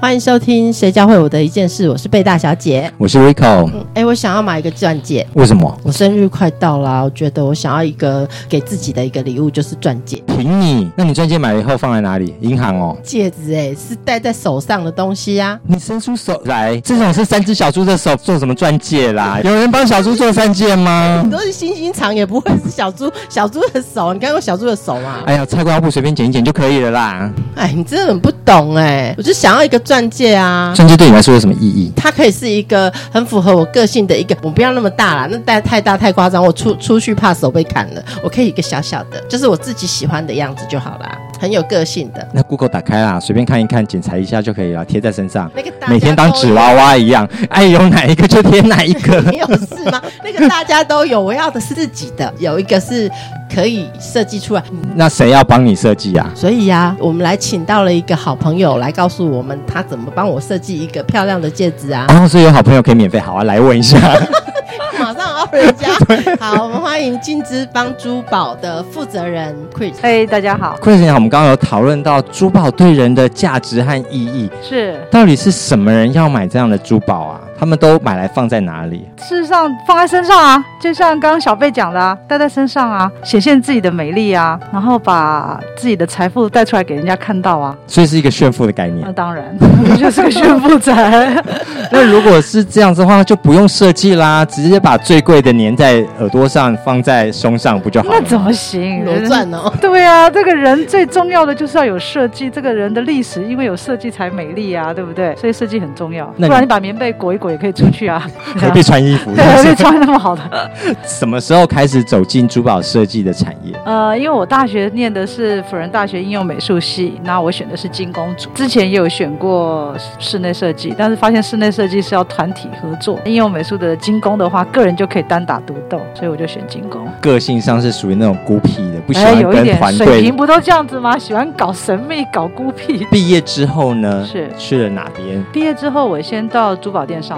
欢迎收听《谁教会我的一件事》，我是贝大小姐。我是 Rico，嗯，哎，我想要买一个钻戒，为什么？我生日快到啦，我觉得我想要一个给自己的一个礼物，就是钻戒。凭你？那你钻戒买了以后放在哪里？银行哦。戒指哎，是戴在手上的东西呀、你伸出手来，这种是三只小猪的手，做什么钻戒啦？有人帮小猪做钻戒吗你？都是星星长，也不会是小猪小猪的手。你看过小猪的手吗？哎呀，菜瓜布随便剪一剪就可以了啦。哎，你真的很不懂哎！我就想要一个钻戒啊。钻戒对你来说有什么意义？它可以是一个很符合我个性的一个，我不要那么大啦，那戴太大太夸张，我出出去怕手被砍了。我可以一个小小的，就是我自己喜欢的样子就好啦，很有个性的。那 Google 打开啦，随便看一看，检查一下就可以了，贴在身上，那个每天当纸娃娃一样，爱用哪一个就贴哪一个。没有事吗？那个大家都有，我要的是自己的，有一个是可以设计出来。那谁要帮你设计啊？所以呀、我们来请到了一个好朋友来告诉我们，他怎么帮我设计一个漂亮的戒指啊！哦，所以有好朋友可以免费，好啊，来问一下。马上家。好，我们欢迎金之邦珠宝的负责人 Chris。嘿，大家好，Chris 你好，我们刚刚有讨论到珠宝对人的价值和意义，是到底是什么人要买这样的珠宝啊？他们都买来放在哪里？事实上放在身上啊，就像刚刚小贝讲的啊，戴在身上啊，显现自己的美丽啊，然后把自己的财富带出来给人家看到啊，所以是一个炫富的概念那。当然 就是个炫富仔。那如果是这样子的话，就不用设计啦，直接把最贵的粘在耳朵上，放在胸上不就好了？那怎么行？罗钻哦，对啊，这个人最重要的就是要有设计，这个人的历史因为有设计才美丽啊，对不对？所以设计很重要，不然你把棉被裹一裹也可以出去啊，何必穿衣服？对，何必穿那么好的？什么时候开始走进珠宝设计的产业？呃，因为我大学念的是辅仁大学应用美术系，那我选的是金工组。之前也有选过室内设计，但是发现室内设计是要团体合作，应用美术的精工的话，个人就可以单打独斗，所以我就选金工。个性上是属于那种孤僻的，不喜哎，欢跟有一点水平。不都这样子吗？喜欢搞神秘、搞孤僻。毕业之后呢，是去了哪边？毕业之后，我先到珠宝店上班，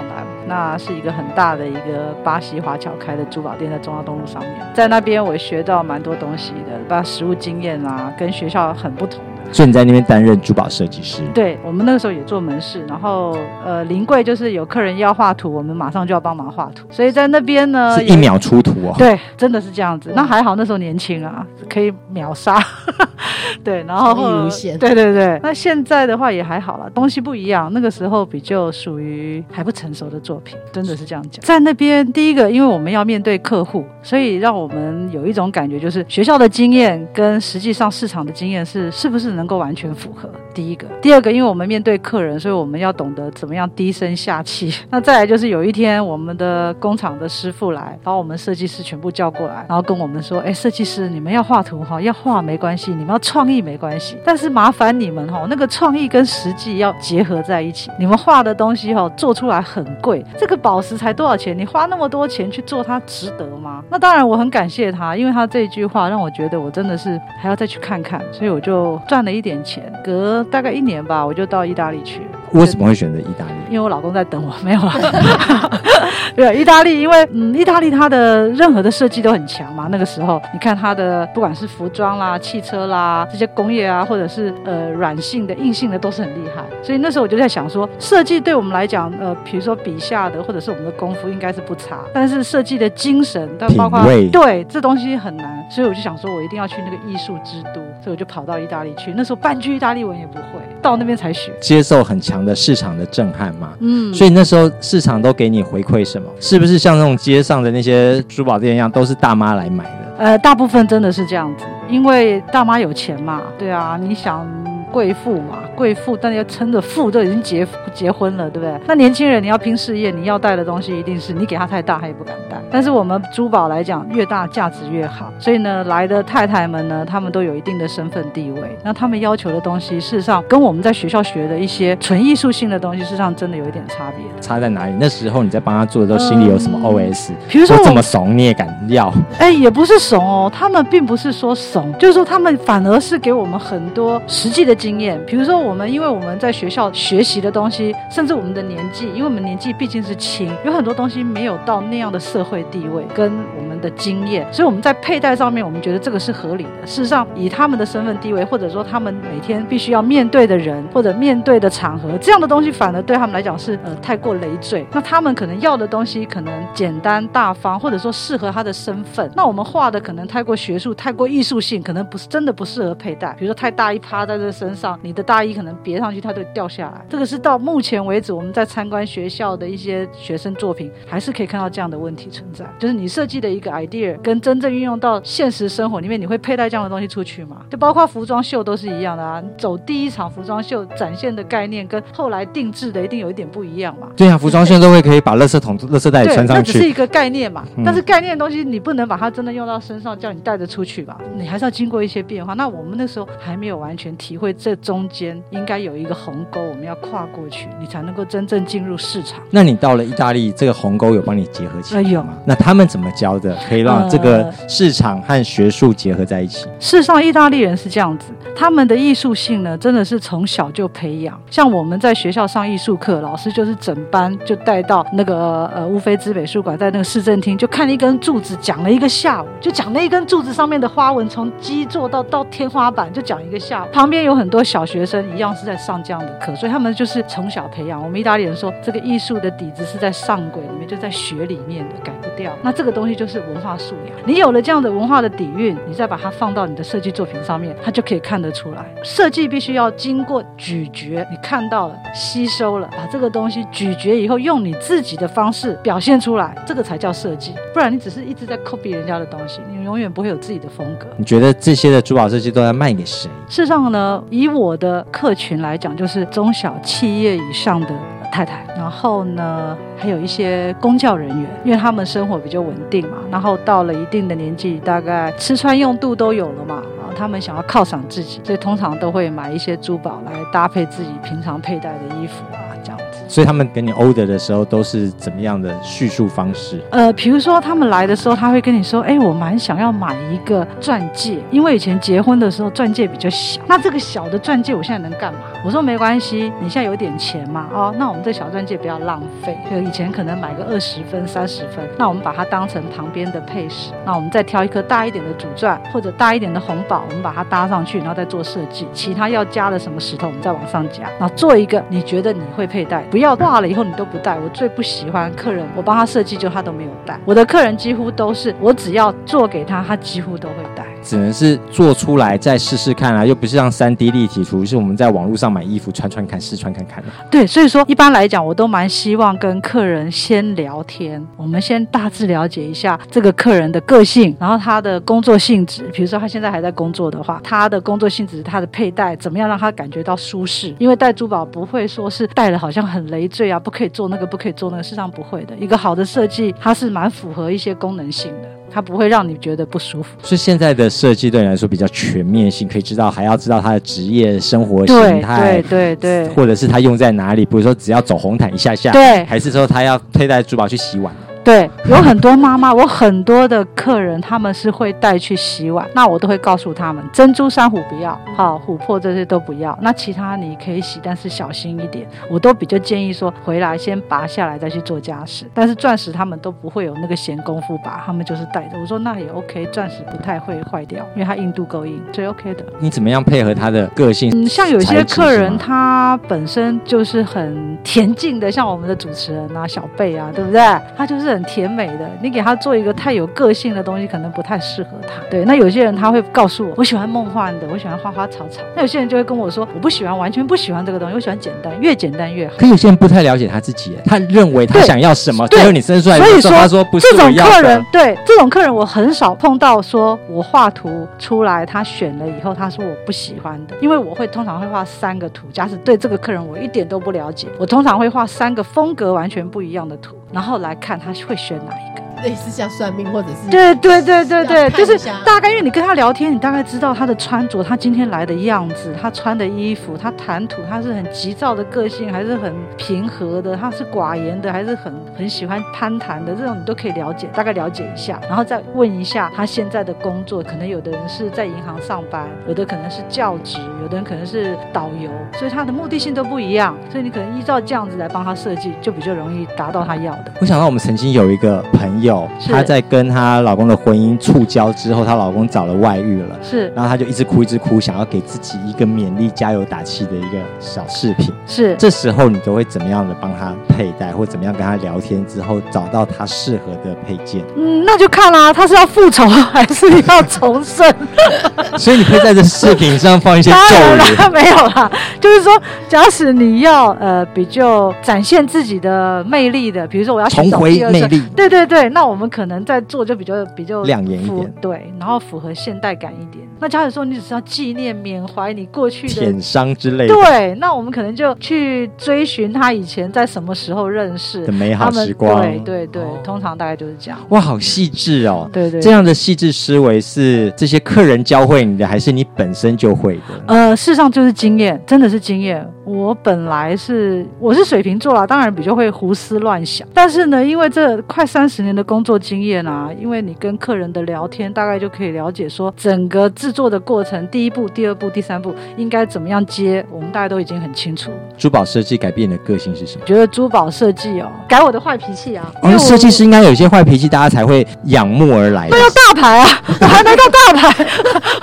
那是一个很大的一个巴西华侨开的珠宝店，在中央东路上面。在那边我学到蛮多东西的，把实物经验啊，跟学校很不同。所以你在那边担任珠宝设计师。对我们那个时候也做门市，然后呃，临柜就是有客人要画图，我们马上就要帮忙画图，所以在那边呢是一秒出图哦。对，真的是这样子。那还好那时候年轻啊，可以秒杀。对，然后无限对对对。那现在的话也还好了，东西不一样。那个时候比较属于还不成熟的作品，真的是这样讲。在那边，第一个，因为我们要面对客户，所以让我们有一种感觉，就是学校的经验跟实际上市场的经验是是不是能能够完全符合。第一个，第二个，因为我们面对客人，所以我们要懂得怎么样低声下气。那再来就是有一天，我们的工厂的师傅来，把我们设计师全部叫过来，然后跟我们说：“哎，设计师，你们要画图哈，要画没关系，你们要创意没关系，但是麻烦你们哈，那个创意跟实际要结合在一起。你们画的东西哈，做出来很贵，这个宝石才多少钱？你花那么多钱去做它，值得吗？那当然，我很感谢他，因为他这句话让我觉得我真的是还要再去看看，所以我就赚了一点钱，隔大概一年吧，我就到意大利去。为什么会选择意大利？因为我老公在等我，没有啦。对，意大利，因为嗯，意大利它的任何的设计都很强嘛。那个时候，你看它的不管是服装啦、汽车啦这些工业啊，或者是呃软性的、硬性的，都是很厉害。所以那时候我就在想说，设计对我们来讲，呃，比如说笔下的或者是我们的功夫应该是不差，但是设计的精神，但包括对这东西很难，所以我就想说，我一定要去那个艺术之都，所以我就跑到意大利去。那时候半句意大利文也不会，到那边才学。接受很强的市场的震撼嘛。嗯所以那时候市场都给你回馈什么？是不是像那种街上的那些珠宝店一样，都是大妈来买的？呃，大部分真的是这样子，因为大妈有钱嘛，对啊，你想贵妇嘛，贵妇，但要撑着富都已经结结婚了，对不对？那年轻人你要拼事业，你要带的东西一定是你给他太大，他也不敢带。但是我们珠宝来讲，越大价值越好，所以呢，来的太太们呢，她们都有一定的身份地位，那她们要求的东西，事实上跟我们在学校学的一些纯艺术性的东西，事实上真的有一点差别。差在哪里？那时候你在帮他做的时候，心里有什么 OS？比如说这么怂你也敢要？哎，也不是怂哦，他们并不是说怂，就是说他们反而是给我们很多实际的经验。比如说，我我们因为我们在学校学习的东西，甚至我们的年纪，因为我们年纪毕竟是轻，有很多东西没有到那样的社会地位跟的经验，所以我们在佩戴上面，我们觉得这个是合理的。事实上，以他们的身份地位，或者说他们每天必须要面对的人或者面对的场合，这样的东西反而对他们来讲是呃太过累赘。那他们可能要的东西可能简单大方，或者说适合他的身份。那我们画的可能太过学术、太过艺术性，可能不是真的不适合佩戴。比如说太大一趴在这身上，你的大衣可能别上去它就掉下来。这个是到目前为止我们在参观学校的一些学生作品，还是可以看到这样的问题存在。就是你设计的一个 idea 跟真正运用到现实生活里面，你会佩戴这样的东西出去吗？就包括服装秀都是一样的啊。走第一场服装秀展现的概念跟后来定制的一定有一点不一样嘛。对啊，服装秀都会可以把垃圾桶、垃圾袋，穿上去。那只是一个概念嘛。嗯但是概念的东西你不能把它真的用到身上，叫你带着出去吧。你还是要经过一些变化。那我们那时候还没有完全体会这中间应该有一个鸿沟，我们要跨过去，你才能够真正进入市场。那你到了意大利，这个鸿沟有帮你结合起来呃有吗？那他们怎么教的，可以让这个呃市场和学术结合在一起？事实上，意大利人是这样子，他们的艺术性呢，真的是从小就培养。像我们在学校上艺术课，老师就是整班就带到那个呃乌菲兹美术馆，在那个市政厅，就看了一根柱子，讲了一个下午，就讲那一根柱子上面的花纹，从基座到到天花板，就讲一个下午。旁边有很多小学生一样是在上这样的课，所以他们就是从小培养。我们意大利人说，这个艺术的底子是在上轨里面，就在学里面的，改不掉。那这个东西就是文化素养。你有了这样的文化的底蕴，你再把它放到你的设计作品上面，它就可以看得出来。设计必须要经过咀嚼，你看到了，吸收了，把这个东西咀嚼以后，用你自己的方式表现出来，这个才叫设计。不然你只是一直在 copy 人家的东西，你永远不会有自己的风格。你觉得这些的珠宝设计都在卖给谁？事实上呢，以我的客群来讲，就是中小企业以上的太太，然后呢，还有一些公教人员，因为他们生活比较稳定嘛，然后到了一定的年纪，大概吃穿用度都有了嘛，然后，他们想要犒赏自己，所以通常都会买一些珠宝来搭配自己平常佩戴的衣服啊，这样子。所以他们给你 order 的时候都是怎么样的叙述方式？呃，比如说他们来的时候，他会跟你说：“哎，我蛮想要买一个钻戒，因为以前结婚的时候钻戒比较小，那这个小的钻戒我现在能干嘛？”我说：“没关系，你现在有点钱嘛，哦，那我们这小钻戒不要浪费，就以前可能买个二十分、三十分，那我们把它当成旁边的配饰，那我们再挑一颗大一点的主钻或者大一点的红宝，我们把它搭上去，然后再做设计，其他要加的什么石头，我们再往上加，然后做一个你觉得你会佩戴，不要挂了以后你都不戴。我最不喜欢客人，我帮他设计就他都没有戴。我的客人几乎都是我只要做给他，他几乎都会戴。只能是做出来再试试看啊，又不是像三 D 立体图，是我们在网络上买衣服穿穿看、试穿看看的。对，所以说一般来讲，我都蛮希望跟客人先聊天，我们先大致了解一下这个客人的个性，然后他的工作性质。比如说他现在还在工作的话，他的工作性质、他的佩戴怎么样让他感觉到舒适？因为戴珠宝不会说是戴了好像很累赘啊，不可以做那个，不可以做那个，事实上不会的。一个好的设计，它是蛮符合一些功能性的，它不会让你觉得不舒服。所以现在的设计对你来说比较全面性，可以知道还要知道他的职业生活形态对，对对。或者是他用在哪里，比如说只要走红毯一下下，对还是说他要佩戴珠宝去洗碗。对，有很多妈妈，我很多的客人他们是会带去洗碗，那我都会告诉他们，珍珠珊瑚不要，好琥珀这些都不要，那其他你可以洗，但是小心一点。我都比较建议说，回来先拔下来再去做家事。但是钻石他们都不会有那个闲工夫拔，他们就是带着。我说那也 OK，钻石不太会坏掉，因为它硬度够硬，所以 OK 的。你怎么样配合他的个性？嗯，像有些客人他本身就是很恬静的，像我们的主持人啊、小贝啊，对不对？他就是很甜美的。你给他做一个太有个性的东西，可能不太适合他。对，那有些人他会告诉我，我喜欢梦幻的，我喜欢花花草草。那有些人就会跟我说，我不喜欢，完全不喜欢这个东西，我喜欢简单，越简单越好。可有些人不太了解他自己，他认为他想要什么，对最后你生出来的时候，所以说他说不是这种我要的客人，对这种客人，我很少碰到说我画图出来，他选了以后，他说我不喜欢的，因为我会通常会画三个图，假使对这个客人我一点都不了解，我通常会画三个风格完全不一样的图，然后来看他会选哪一个。类似像算命或者是对对对对对，就是大概因为你跟他聊天，你大概知道他的穿着，他今天来的样子，他穿的衣服，他谈吐，他是很急躁的个性，还是很平和的，他是寡言的，还是很很喜欢攀谈的，这种你都可以了解，大概了解一下，然后再问一下他现在的工作，可能有的人是在银行上班，有的可能是教职，有的人可能是导游，所以他的目的性都不一样，所以你可能依照这样子来帮他设计，就比较容易达到他要的。我想到我们曾经有一个朋友，是她在跟她老公的婚姻触礁之后，她老公找了外遇了。是然后她就一直哭，一直哭，想要给自己一个勉励、加油打气的一个小饰品。是，这时候你都会怎么样的帮她佩戴，或怎么样跟她聊天之后，找到她适合的配件？嗯，那就看啦、她是要复仇还是要重生？所以你可以在这饰品上放一些咒语。没有啦，就是说，假使你要呃比较展现自己的魅力的，比如说我要寻重回魅力对对对，那我们可能在做就比较比较亮眼一符点对，然后符合现代感一点。那假如说你只是要纪念缅怀你过去的舔伤之类的对，那我们可能就去追寻他以前在什么时候认识的美好时光对对对，哦通常大概就是这样。哇，好细致哦！对对，这样的细致思维是这些客人教会你的，还是你本身就会的？呃，事实上就是经验，真的是经验。我本来是我是水瓶座啦，当然比较会胡思乱想。但是呢，因为这快三十年的工作经验啊，因为你跟客人的聊天，大概就可以了解说整个制作的过程，第一步、第二步、第三步应该怎么样接，我们大家都已经很清楚。珠宝设计改变你的个性是什么？觉得珠宝设计哦，改我的坏脾气啊，因为哦，设计师应该有一些坏脾气，大家才会仰慕而来的。大牌啊，我还没到大牌，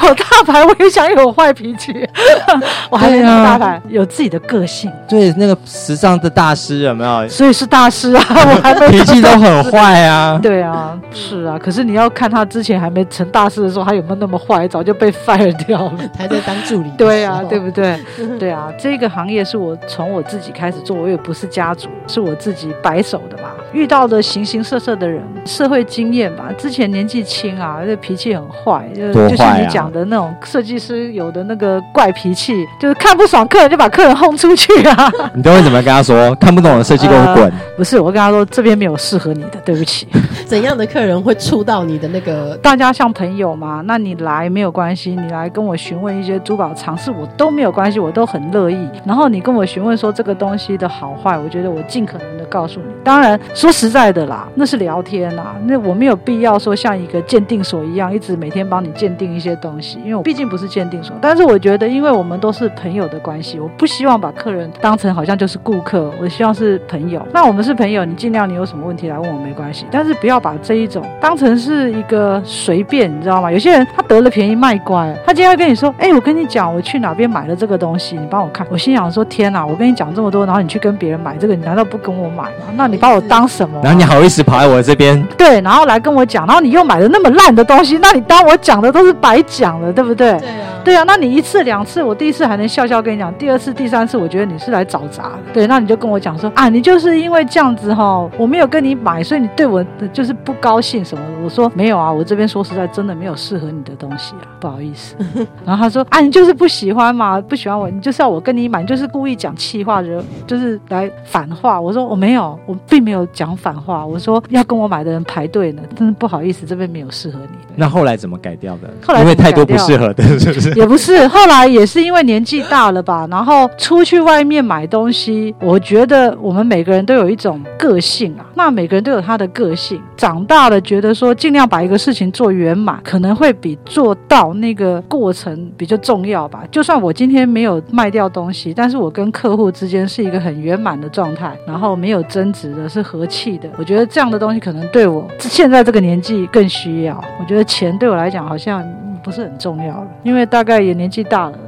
我 大牌我也想有坏脾气，我还没到大牌，有自己的个性。对，那个时尚的大师有没有？所以是大师啊，我还没脾气都很坏啊。对啊，是啊，可是你要看他之前还没成大师的时候，他有没有那么坏，早就被 fire 掉了。还在当助理。对啊，对不对？对啊，这个行业是我从我自己开始做，我也不是家族，是我自己白手的嘛。遇到的形形色色的人，社会经验吧。之前年纪轻啊，这脾气很坏，就多就像你讲的那种设计师有的那个怪脾气，就是看不爽客人就把客人轰出去啊。你都会怎么跟他说？看不懂的设计给我滚！不是，我跟他说这边没有适合你的，对不起。怎样的客人会触到你的那个？大家像朋友嘛，那你来没有关系，你来跟我询问一些珠宝常识，我都没有关系，我都很乐意。然后你跟我询问说这个东西的好坏，我觉得我尽可能的告诉你。当然说实在的啦，那是聊天啦，那我没有必要说像一个鉴定所一样，一直每天帮你鉴定一些东西，因为我毕竟不是鉴定所。但是我觉得，因为我们都是朋友的关系，我不希望把客人当成好像就是顾客，我希望是朋友。那我们是朋友，你尽量你有什么问题来问我没关系，但是不要把这一种当成是一个随便，你知道吗？有些人他得了便宜卖乖，他今天会跟你说，哎，我跟你讲，我去哪边买了这个东西，你帮我看。我心想说，天哪，我跟你讲这么多，然后你去跟别人买这个，你难道不跟我买吗？那你把我当什么啊、然后你好意思跑来我这边？对，然后来跟我讲，然后你又买了那么烂的东西，那你当我讲的都是白讲了，对不对？对啊，对啊，那你一次两次，我第一次还能笑笑跟你讲，第二次、第三次，我觉得你是来找茬的。对，那你就跟我讲说啊，你就是因为这样子哈，我没有跟你买，所以你对我就是不高兴什么的。我说没有啊，我这边说实在真的没有适合你的东西啊，不好意思。然后他说啊，你就是不喜欢嘛，不喜欢我，你就是要我跟你买，你就是故意讲气话，惹就是来反话。我说我没有，我并没有讲反话。我说要跟我买的人排队呢，真的不好意思，这边没有适合你的。那后来怎么改掉的？后来因为太多不适合的，是不是？也不是，后来也是因为年纪大了吧，然后出去外面买东西，我觉得我们每个人都有一种个性啊，那每个人都有他的个性。长大了，觉得说尽量把一个事情做圆满，可能会比做到那个过程比较重要吧。就算我今天没有卖掉东西，但是我跟客户之间是一个很圆满的状态，然后没有争执的，是和气的。我觉得这样的东西可能对我现在这个年纪更需要。我觉得钱对我来讲好像不是很重要了，因为大概也年纪大了。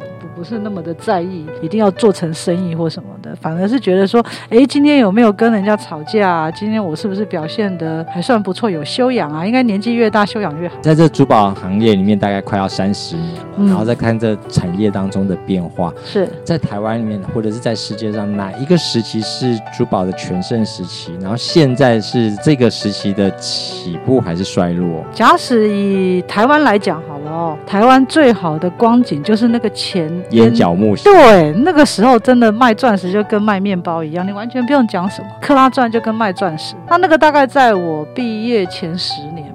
不不是那么的在意，一定要做成生意或什么的，反而是觉得说，哎，今天有没有跟人家吵架啊？今天我是不是表现的还算不错，有修养啊？应该年纪越大修养越好。在这珠宝行业里面，大概快要三十年了，嗯然后再看这产业当中的变化，是在台湾里面，或者是在世界上，哪一个时期是珠宝的全盛时期？然后现在是这个时期的起步还是衰落？假使以台湾来讲好了哦，台湾最好的光景就是那个钱眼角木屑，对，那个时候真的卖钻石就跟卖面包一样，你完全不用讲什么，克拉钻就跟卖钻石。他那个大概在我毕业前十年。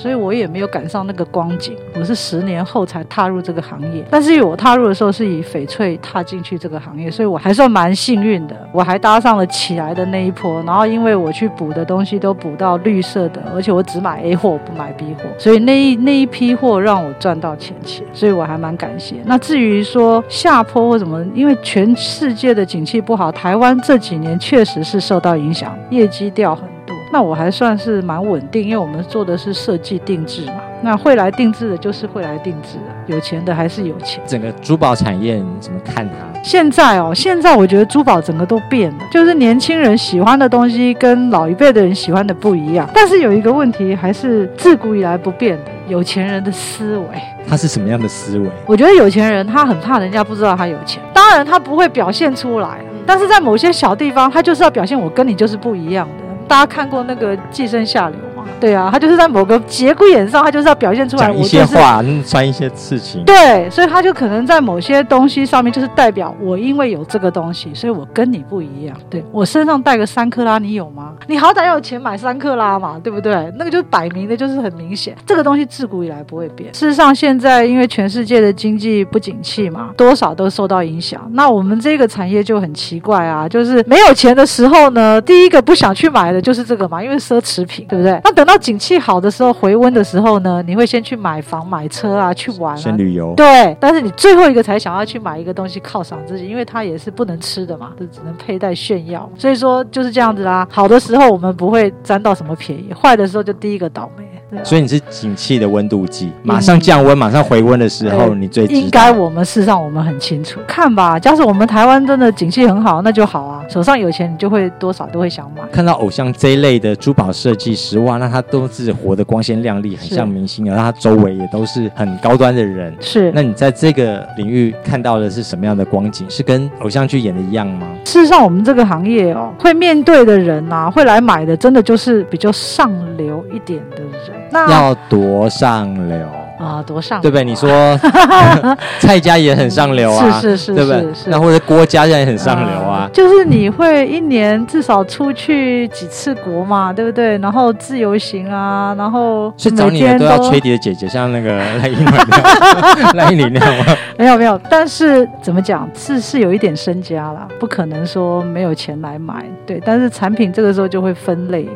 所以我也没有赶上那个光景，我是十年后才踏入这个行业。但是因为我踏入的时候是以翡翠踏进去这个行业，所以我还算蛮幸运的，我还搭上了起来的那一波。然后因为我去补的东西都补到绿色的，而且我只买 A 货不买 B 货，所以那一那一批货让我赚到钱钱，所以我还蛮感谢。那至于说下坡或什么，因为全世界的景气不好，台湾这几年确实是受到影响，业绩掉很。那我还算是蛮稳定，因为我们做的是设计定制嘛。那会来定制的，就是会来定制的，有钱的还是有钱。整个珠宝产业你怎么看它？现在哦，现在我觉得珠宝整个都变了，就是年轻人喜欢的东西跟老一辈的人喜欢的不一样。但是有一个问题还是自古以来不变的，有钱人的思维。他是什么样的思维？我觉得有钱人他很怕人家不知道他有钱，当然他不会表现出来，但是在某些小地方，他就是要表现我跟你就是不一样的。大家看过那个《寄生下流》？对啊，他就是在某个节骨眼上，他就是要表现出来，讲一些话，穿一些事情。对，所以他就可能在某些东西上面，就是代表我因为有这个东西，所以我跟你不一样。对我身上带个三克拉，你有吗？你好歹要有钱买三克拉嘛，对不对？那个就摆明的，就是很明显，这个东西自古以来不会变。事实上，现在因为全世界的经济不景气嘛，多少都受到影响。那我们这个产业就很奇怪啊，就是没有钱的时候呢，第一个不想去买的就是这个嘛，因为奢侈品，对不对？那等到到景气好的时候，回温的时候呢，你会先去买房、买车啊，去玩、先旅游。对，但是你最后一个才想要去买一个东西犒赏自己，因为它也是不能吃的嘛，就只能佩戴炫耀。所以说就是这样子啦。好的时候我们不会沾到什么便宜，坏的时候就第一个倒霉。所以你是景气的温度计，马上降温、马上回温的时候，你最应该。我们事实上我们很清楚，看吧，假使我们台湾真的景气很好，那就好啊，手上有钱，你就会多少都会想买。看到偶像这一类的珠宝设计师，哇，那他都是活得光鲜亮丽，很像明星，而他周围也都是很高端的人。是，那你在这个领域看到的是什么样的光景？是跟偶像剧演的一样吗？事实上，我们这个行业哦，会面对的人呐，会来买的，真的就是比较上流一点的人。要多上流啊，多上对不对？你说 蔡家也很上流啊，是是是，对不对？那或者郭家也很上流啊。就是你会一年至少出去几次国嘛，对不对？然后自由行啊，然后所以找你的都要吹笛的姐姐，像那个 赖英文 赖英那样吗？没有没有，但是怎么讲是是有一点身家啦，不可能说没有钱来买。对，但是产品这个时候就会分类。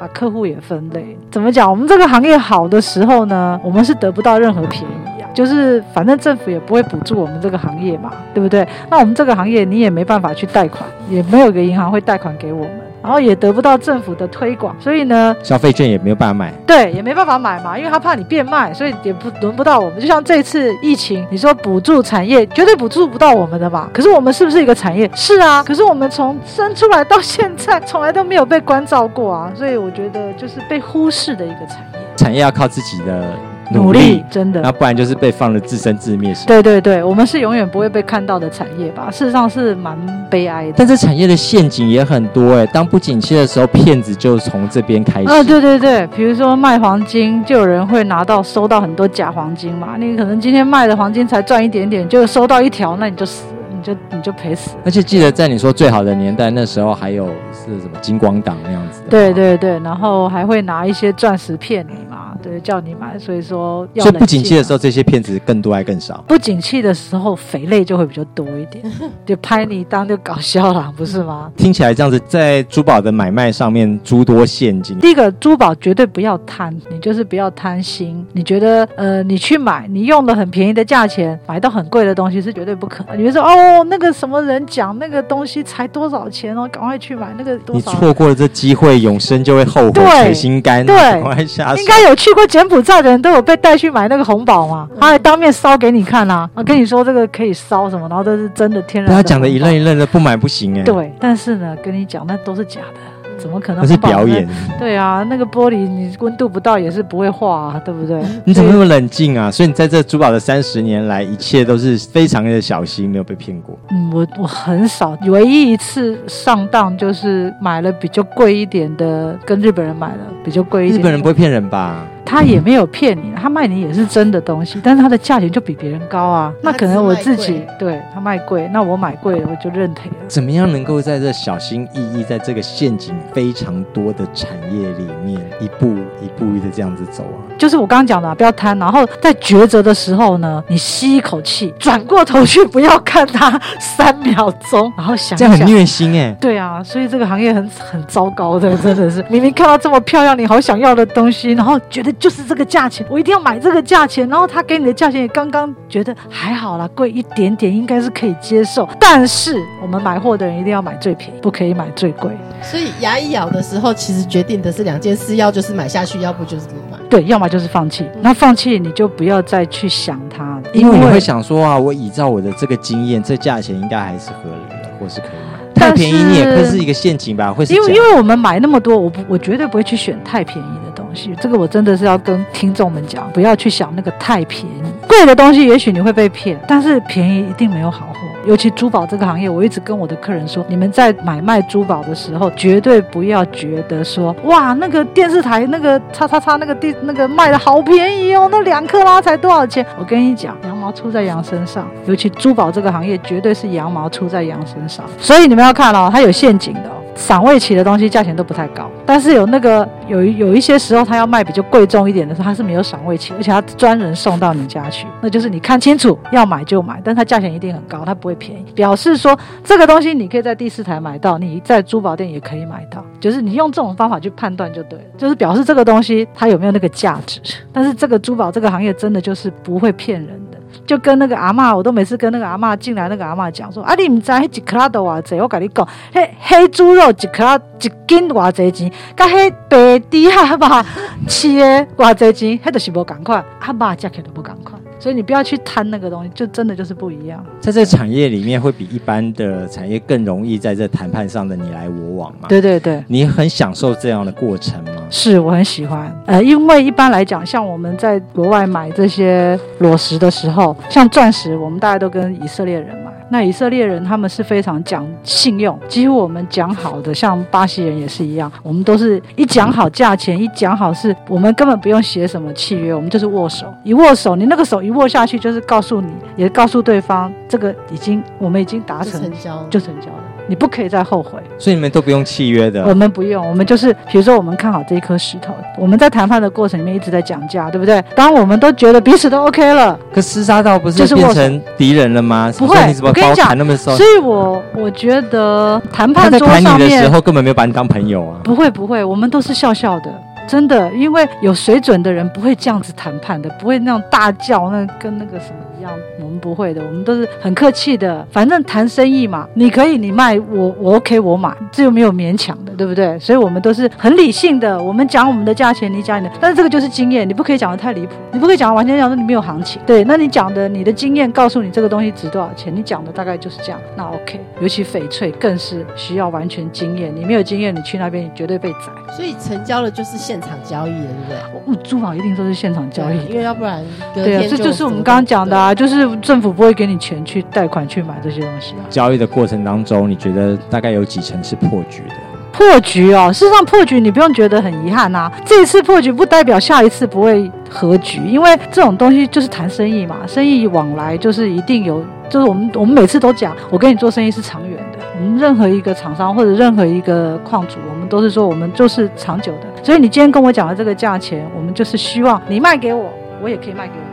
把客户也分类，怎么讲？我们这个行业好的时候呢，我们是得不到任何便宜啊，就是反正政府也不会补助我们这个行业嘛，对不对？那我们这个行业你也没办法去贷款，也没有个银行会贷款给我们。然后也得不到政府的推广，所以呢，消费券也没有办法买，对，也没办法买嘛，因为他怕你变卖，所以也不轮不到我们。就像这次疫情，你说补助产业，绝对补助不到我们的吧？可是我们是不是一个产业？是啊，可是我们从生出来到现在，从来都没有被关照过啊，所以我觉得就是被忽视的一个产业。产业要靠自己的。努力真的，那不然就是被放了自生自灭。对对对，我们是永远不会被看到的产业吧？事实上是蛮悲哀的。但这产业的陷阱也很多哎，当不景气的时候，骗子就从这边开始。啊，对对对，比如说卖黄金，就有人会拿到收到很多假黄金嘛。你可能今天卖的黄金才赚一点点，就收到一条，那你就死，你就你就赔死。而且记得在你说最好的年代，那时候还有是什么金光党那样子。对对对，然后还会拿一些钻石骗你嘛。对，叫你买，所以说，所以不景气的时候，这些骗子更多还更少。不景气的时候，肥类就会比较多一点，就拍你当就搞笑了，不是吗？听起来这样子，在珠宝的买卖上面诸多陷阱。第一个，珠宝绝对不要贪，你就是不要贪心。你觉得，呃，你去买，你用的很便宜的价钱买到很贵的东西是绝对不可能。你会说，哦，那个什么人讲那个东西才多少钱哦，赶快去买那个。你错过了这机会，永生就会后悔，血心肝。对，赶快下应该有去。过柬埔寨的人都有被带去买那个红宝嘛？他还当面烧给你看啊！我跟你说这个可以烧什么，然后都是真的天然。他讲的一愣一愣的，不买不行哎。对，但是呢，跟你讲那都是假的。怎么可能？那是表演。对啊，那个玻璃你温度不到也是不会化啊，对不对？你怎么那么冷静啊？所以你在这珠宝的三十年来，一切都是非常的小心，没有被骗过。嗯，我我很少，唯一一次上当就是买了比较贵一点的，跟日本人买了比较贵一点。日本人不会骗人吧？他也没有骗你，他卖你也是真的东西，但是他的价钱就比别人高啊。那可能我自己对他卖贵，那我买贵了我就认赔了。怎么样能够在这小心翼翼，在这个陷阱非常多的产业里面，一步一步的这样子走啊？就是我刚刚讲的，啊不要贪，然后在抉择的时候呢，你吸一口气，转过头去，不要看他 三秒钟，然后想这样很虐心哎。对啊，所以这个行业很很糟糕的，真的是明明看到这么漂亮，你好想要的东西，然后觉得就是这个价钱，我一定要买这个价钱，然后他给你的价钱也刚刚觉得还好啦，贵一点点应该是可以接受，但是我们买货的人一定要买最便宜，不可以买最贵。所以牙一咬的时候，其实决定的是两件事，要就是买下去，要不就是不买。对，要么就是放弃。那放弃你就不要再去想它，因为你会想说啊，我依照我的这个经验，这价钱应该还是合理的，或是可以买。太便宜你也会是一个陷阱吧？会是因为因为我们买那么多，我不我绝对不会去选太便宜的东西。这个我真的是要跟听众们讲，不要去想那个太便宜，贵的东西也许你会被骗，但是便宜一定没有好货。尤其珠宝这个行业，我一直跟我的客人说，你们在买卖珠宝的时候，绝对不要觉得说，哇，那个电视台那个叉叉叉那个地那个卖的好便宜哦，那两克拉才多少钱？我跟你讲，羊毛出在羊身上，尤其珠宝这个行业，绝对是羊毛出在羊身上。所以你们要看哦，它有陷阱的。赏味期的东西价钱都不太高，但是有那个有有一些时候他要卖比较贵重一点的时候，他是没有赏味期，而且他专人送到你家去，那就是你看清楚要买就买，但它价钱一定很高，它不会便宜。表示说这个东西你可以在第四台买到，你在珠宝店也可以买到，就是你用这种方法去判断就对了，就是表示这个东西它有没有那个价值。但是这个珠宝这个行业真的就是不会骗人。就跟那个阿妈，我都每次跟那个阿妈进来，那个阿妈讲说：“啊，你唔知迄一克拉多偌济？我跟你讲，迄黑猪肉一克拉一斤偌济钱，甲迄白底下吧切偌济钱，迄就是无共款，阿妈价钱都无共款。”所以你不要去贪那个东西，就真的就是不一样。在这个产业里面，会比一般的产业更容易在这谈判上的你来我往嘛？对对对，你很享受这样的过程吗？是我很喜欢。呃，因为一般来讲，像我们在国外买这些裸石的时候，像钻石，我们大家都跟以色列人买。那以色列人他们是非常讲信用，几乎我们讲好的，像巴西人也是一样，我们都是一讲好价钱，一讲好是，我们根本不用写什么契约，我们就是握手，一握手，你那个手一握下去，就是告诉你，也告诉对方，这个已经我们已经达成，就成交了。你不可以再后悔，所以你们都不用契约的。我们不用，我们就是比如说，我们看好这一颗石头，我们在谈判的过程里面一直在讲价，对不对？当我们都觉得彼此都 OK 了，可厮杀到不是变成敌人了吗？不会，我跟你讲，所以我我觉得谈判桌上面的时候根本没有把你当朋友啊。不会不会，我们都是笑笑的。真的，因为有水准的人不会这样子谈判的，不会那种大叫，那跟那个什么一样。我们不会的，我们都是很客气的。反正谈生意嘛，你可以你卖我，我 OK 我买，这又没有勉强的，对不对？所以我们都是很理性的。我们讲我们的价钱，你讲你的，但是这个就是经验，你不可以讲的太离谱，你不可以讲完全讲说你没有行情。对，那你讲的你的经验告诉你这个东西值多少钱，你讲的大概就是这样，那 OK。尤其翡翠更是需要完全经验，你没有经验，你去那边你绝对被宰。所以成交了就是现。场交易的，对不对？珠宝一定都是现场交易，因为要不然，对啊，这就是我们刚刚讲的啊，就是政府不会给你钱去贷款去买这些东西啊。交易的过程当中，你觉得大概有几成是破局的？破局哦，事实上破局你不用觉得很遗憾呐。这一次破局不代表下一次不会和局，因为这种东西就是谈生意嘛，生意往来就是一定有，就是我们我们每次都讲，我跟你做生意是长远的。我们任何一个厂商或者任何一个矿主，我们都是说我们就是长久的。所以你今天跟我讲的这个价钱，我们就是希望你卖给我，我也可以卖给我。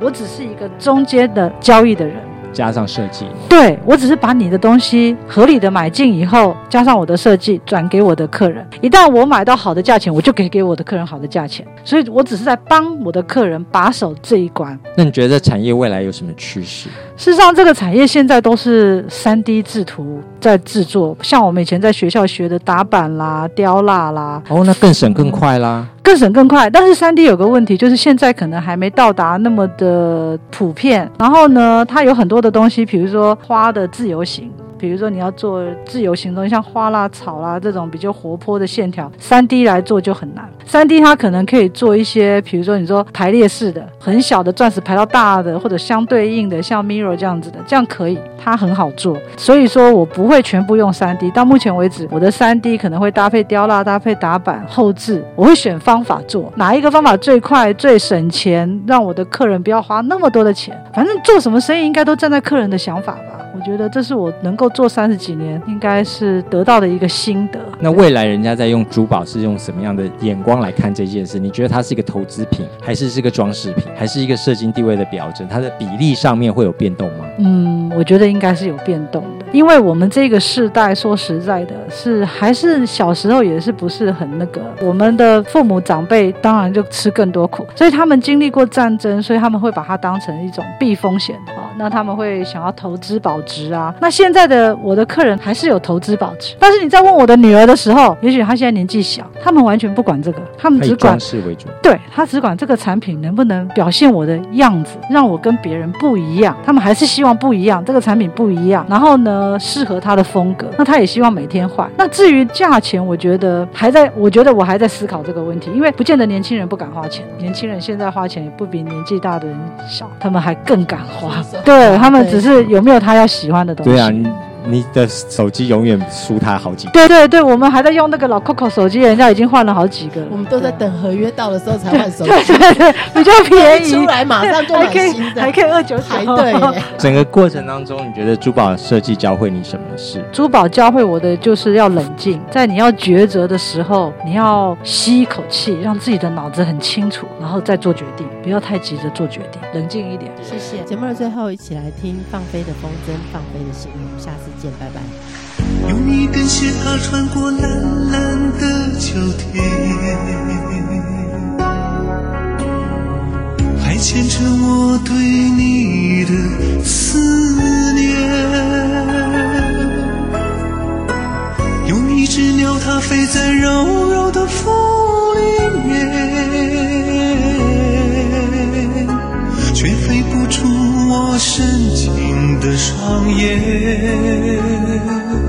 我只是一个中间的交易的人。加上设计，对我只是把你的东西合理的买进以后，加上我的设计转给我的客人。一旦我买到好的价钱，我就给给我的客人好的价钱。所以我只是在帮我的客人把守这一关。那你觉得产业未来有什么趋势？事实上，这个产业现在都是三 D 制图在制作，像我们以前在学校学的打板啦、雕蜡啦。哦，那更省更快啦。更省更快，但是三 D 有个问题，就是现在可能还没到达那么的普遍。然后呢，它有很多的东西，比如说花的自由行。比如说你要做自由行动，像花啦、草啦这种比较活泼的线条，三 D 来做就很难。三 D 它可能可以做一些，比如说你说排列式的，很小的钻石排到大的，或者相对应的，像 mirror 这样子的，这样可以，它很好做。所以说我不会全部用三 D。到目前为止，我的三 D 可能会搭配雕蜡、搭配打板、后置，我会选方法做，哪一个方法最快、最省钱，让我的客人不要花那么多的钱。反正做什么生意，应该都站在客人的想法吧。我觉得这是我能够做三十几年，应该是得到的一个心得。那未来人家在用珠宝是用什么样的眼光来看这件事？你觉得它是一个投资品，还是是个装饰品，还是一个社经地位的表征？它的比例上面会有变动吗？嗯，我觉得应该是有变动的，因为我们这个世代说实在的，是还是小时候也是不是很那个，我们的父母长辈当然就吃更多苦，所以他们经历过战争，所以他们会把它当成一种避风险啊，那他们会想要投资保值啊。那现在的我的客人还是有投资保值，但是你在问我的女儿的时候，也许她现在年纪小，他们完全不管这个，他们只管装饰为主。对他只管这个产品能不能表现我的样子，让我跟别人不一样。他们还是希望不一样，这个产品不一样，然后呢适合他的风格。那他也希望每天换。那至于价钱，我觉得还在，我觉得我还在思考这个问题，因为不见得年轻人不敢花钱，年轻人现在花钱也不比年纪大的人少，他们还更敢花。对他们只是有没有他要喜欢的东西。对啊，你你的手机永远输他好几。对对对，我们还在用那个老 Coco 手机，人家已经换了好几个了。我们都在等合约到的时候才换手机，对对对，比较便宜，出来马上就买还可以新的，还可以二九九排队。整个过程当中，你觉得珠宝设计教会你什么事？珠宝教会我的就是要冷静，在你要抉择的时候，你要吸一口气，让自己的脑子很清楚，然后再做决定，不要太急着做决定，冷静一点。谢谢。节目的最后，一起来听放飞的风筝，放飞的心。我们下次见，拜拜。用一根线它穿过蓝蓝的秋天，还牵着我对你的思念。有一只鸟，它飞在柔柔的风里面，却飞不出我深情的双眼。